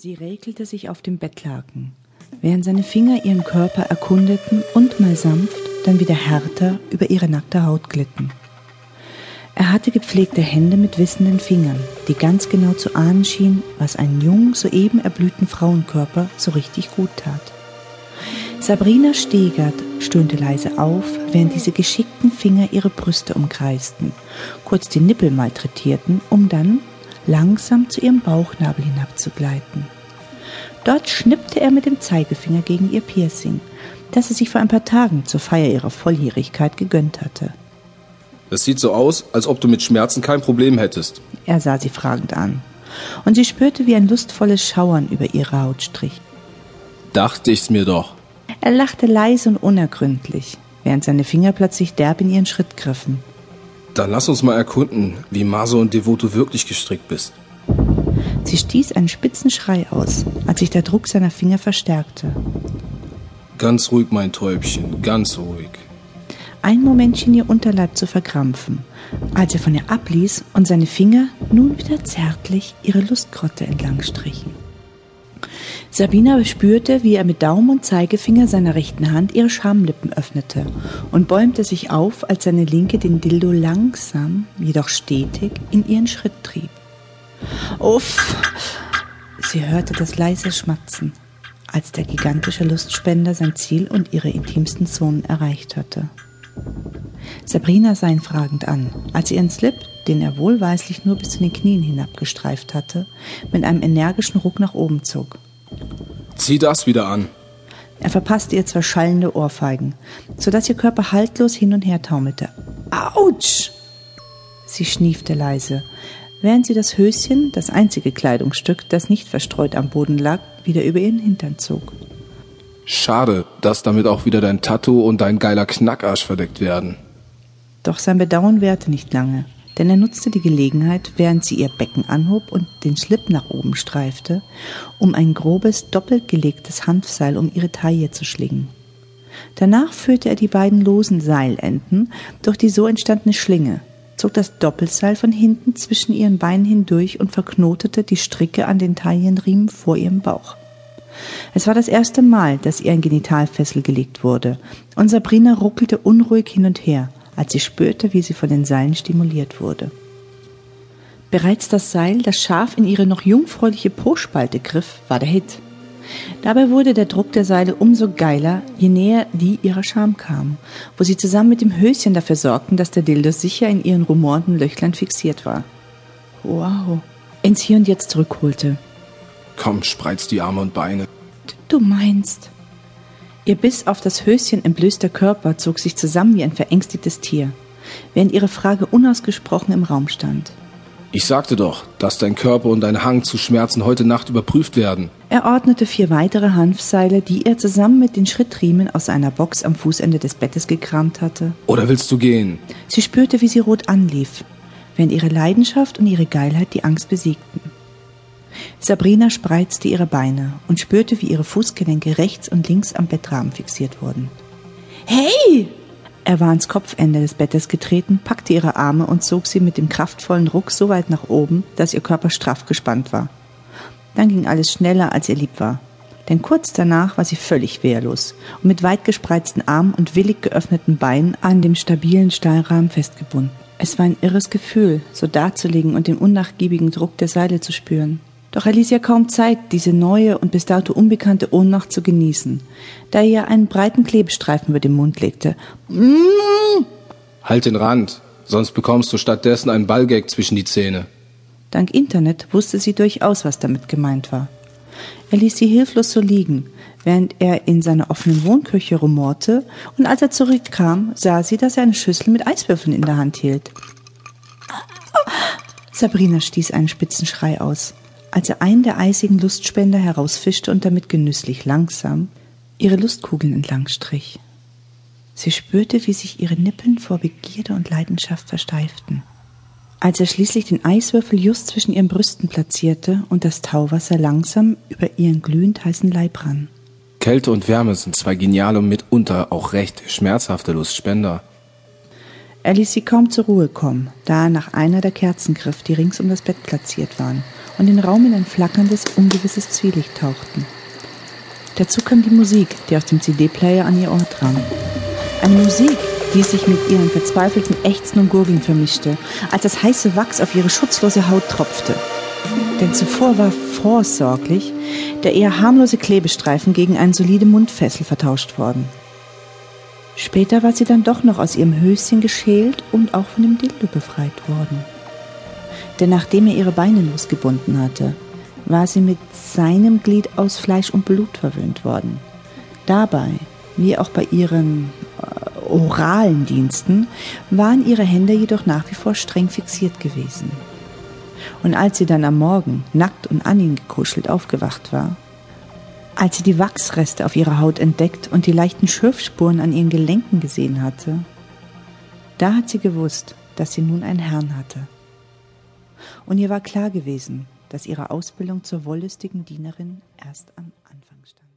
Sie räkelte sich auf dem Bettlaken, während seine Finger ihren Körper erkundeten und mal sanft, dann wieder härter über ihre nackte Haut glitten. Er hatte gepflegte Hände mit wissenden Fingern, die ganz genau zu ahnen schienen, was einen jungen, soeben erblühten Frauenkörper so richtig gut tat. Sabrina Stegert stöhnte leise auf, während diese geschickten Finger ihre Brüste umkreisten, kurz die Nippel malträtierten, um dann langsam zu ihrem Bauchnabel hinabzugleiten. Dort schnippte er mit dem Zeigefinger gegen ihr Piercing, das er sich vor ein paar Tagen zur Feier ihrer Volljährigkeit gegönnt hatte. Es sieht so aus, als ob du mit Schmerzen kein Problem hättest. Er sah sie fragend an, und sie spürte, wie ein lustvolles Schauern über ihre Haut strich. Dachte ich's mir doch. Er lachte leise und unergründlich, während seine Finger plötzlich derb in ihren Schritt griffen. Dann lass uns mal erkunden, wie Maso und Devoto wirklich gestrickt bist. Sie stieß einen spitzen Schrei aus, als sich der Druck seiner Finger verstärkte. Ganz ruhig, mein Täubchen, ganz ruhig. Ein Moment schien ihr Unterleib zu verkrampfen, als er von ihr abließ und seine Finger nun wieder zärtlich ihre Lustgrotte entlang strichen. Sabina spürte, wie er mit Daumen und Zeigefinger seiner rechten Hand ihre Schamlippen öffnete und bäumte sich auf, als seine linke den Dildo langsam, jedoch stetig in ihren Schritt trieb. Uff! Sie hörte das leise Schmatzen, als der gigantische Lustspender sein Ziel und ihre intimsten Zonen erreicht hatte. Sabrina sah ihn fragend an, als sie ihren Slip, den er wohlweislich nur bis zu den Knien hinabgestreift hatte, mit einem energischen Ruck nach oben zog. Zieh das wieder an. Er verpasste ihr zwei schallende Ohrfeigen, sodass ihr Körper haltlos hin und her taumelte. Autsch! Sie schniefte leise, während sie das Höschen, das einzige Kleidungsstück, das nicht verstreut am Boden lag, wieder über ihren Hintern zog. Schade, dass damit auch wieder dein Tattoo und dein geiler Knackarsch verdeckt werden. Doch sein Bedauern währte nicht lange, denn er nutzte die Gelegenheit, während sie ihr Becken anhob und den Schlip nach oben streifte, um ein grobes, doppelt gelegtes Hanfseil um ihre Taille zu schlingen. Danach führte er die beiden losen Seilenden durch die so entstandene Schlinge, zog das Doppelseil von hinten zwischen ihren Beinen hindurch und verknotete die Stricke an den Taillenriemen vor ihrem Bauch. Es war das erste Mal, dass ihr ein Genitalfessel gelegt wurde, und Sabrina ruckelte unruhig hin und her, als sie spürte, wie sie von den Seilen stimuliert wurde. Bereits das Seil, das scharf in ihre noch jungfräuliche Po-Spalte griff, war der Hit. Dabei wurde der Druck der Seile umso geiler, je näher die ihrer Scham kamen, wo sie zusammen mit dem Höschen dafür sorgten, dass der Dildo sicher in ihren rumornden Löchlern fixiert war. Wow. Ins Hier und Jetzt zurückholte. Komm, spreiz die Arme und Beine. Du meinst. Ihr Biss auf das Höschen entblößter Körper zog sich zusammen wie ein verängstigtes Tier, während ihre Frage unausgesprochen im Raum stand. Ich sagte doch, dass dein Körper und dein Hang zu Schmerzen heute Nacht überprüft werden. Er ordnete vier weitere Hanfseile, die er zusammen mit den Schrittriemen aus einer Box am Fußende des Bettes gekramt hatte. Oder willst du gehen? Sie spürte, wie sie rot anlief, während ihre Leidenschaft und ihre Geilheit die Angst besiegten. Sabrina spreizte ihre Beine und spürte, wie ihre Fußgelenke rechts und links am Bettrahmen fixiert wurden. Hey! Er war ans Kopfende des Bettes getreten, packte ihre Arme und zog sie mit dem kraftvollen Ruck so weit nach oben, dass ihr Körper straff gespannt war. Dann ging alles schneller, als ihr lieb war. Denn kurz danach war sie völlig wehrlos und mit weit gespreizten Armen und willig geöffneten Beinen an dem stabilen Stahlrahmen festgebunden. Es war ein irres Gefühl, so dazulegen und den unnachgiebigen Druck der Seile zu spüren. Doch er ließ ihr kaum Zeit, diese neue und bis dato unbekannte Ohnmacht zu genießen, da er ihr einen breiten Klebestreifen über den Mund legte. Mm. Halt den Rand, sonst bekommst du stattdessen einen Ballgag zwischen die Zähne. Dank Internet wusste sie durchaus, was damit gemeint war. Er ließ sie hilflos so liegen, während er in seiner offenen Wohnküche rumorte, und als er zurückkam, sah sie, dass er eine Schüssel mit Eiswürfeln in der Hand hielt. Sabrina stieß einen spitzen Schrei aus als er einen der eisigen Lustspender herausfischte und damit genüsslich langsam ihre Lustkugeln entlang strich. Sie spürte, wie sich ihre Nippeln vor Begierde und Leidenschaft versteiften. Als er schließlich den Eiswürfel just zwischen ihren Brüsten platzierte und das Tauwasser langsam über ihren glühend heißen Leib rann. Kälte und Wärme sind zwei geniale und mitunter auch recht schmerzhafte Lustspender. Er ließ sie kaum zur Ruhe kommen, da er nach einer der Kerzen griff, die rings um das Bett platziert waren, und den Raum in ein flackerndes, ungewisses Zwielicht tauchten. Dazu kam die Musik, die aus dem CD-Player an ihr Ohr drang. Eine Musik, die sich mit ihren verzweifelten Ächzen und Gurgeln vermischte, als das heiße Wachs auf ihre schutzlose Haut tropfte. Denn zuvor war vorsorglich der eher harmlose Klebestreifen gegen eine solide Mundfessel vertauscht worden. Später war sie dann doch noch aus ihrem Höschen geschält und auch von dem Dildo befreit worden. Denn nachdem er ihre Beine losgebunden hatte, war sie mit seinem Glied aus Fleisch und Blut verwöhnt worden. Dabei, wie auch bei ihren äh, oralen Diensten, waren ihre Hände jedoch nach wie vor streng fixiert gewesen. Und als sie dann am Morgen nackt und an ihn gekuschelt aufgewacht war, als sie die Wachsreste auf ihrer Haut entdeckt und die leichten Schürfspuren an ihren Gelenken gesehen hatte, da hat sie gewusst, dass sie nun einen Herrn hatte. Und ihr war klar gewesen, dass ihre Ausbildung zur wollüstigen Dienerin erst am Anfang stand.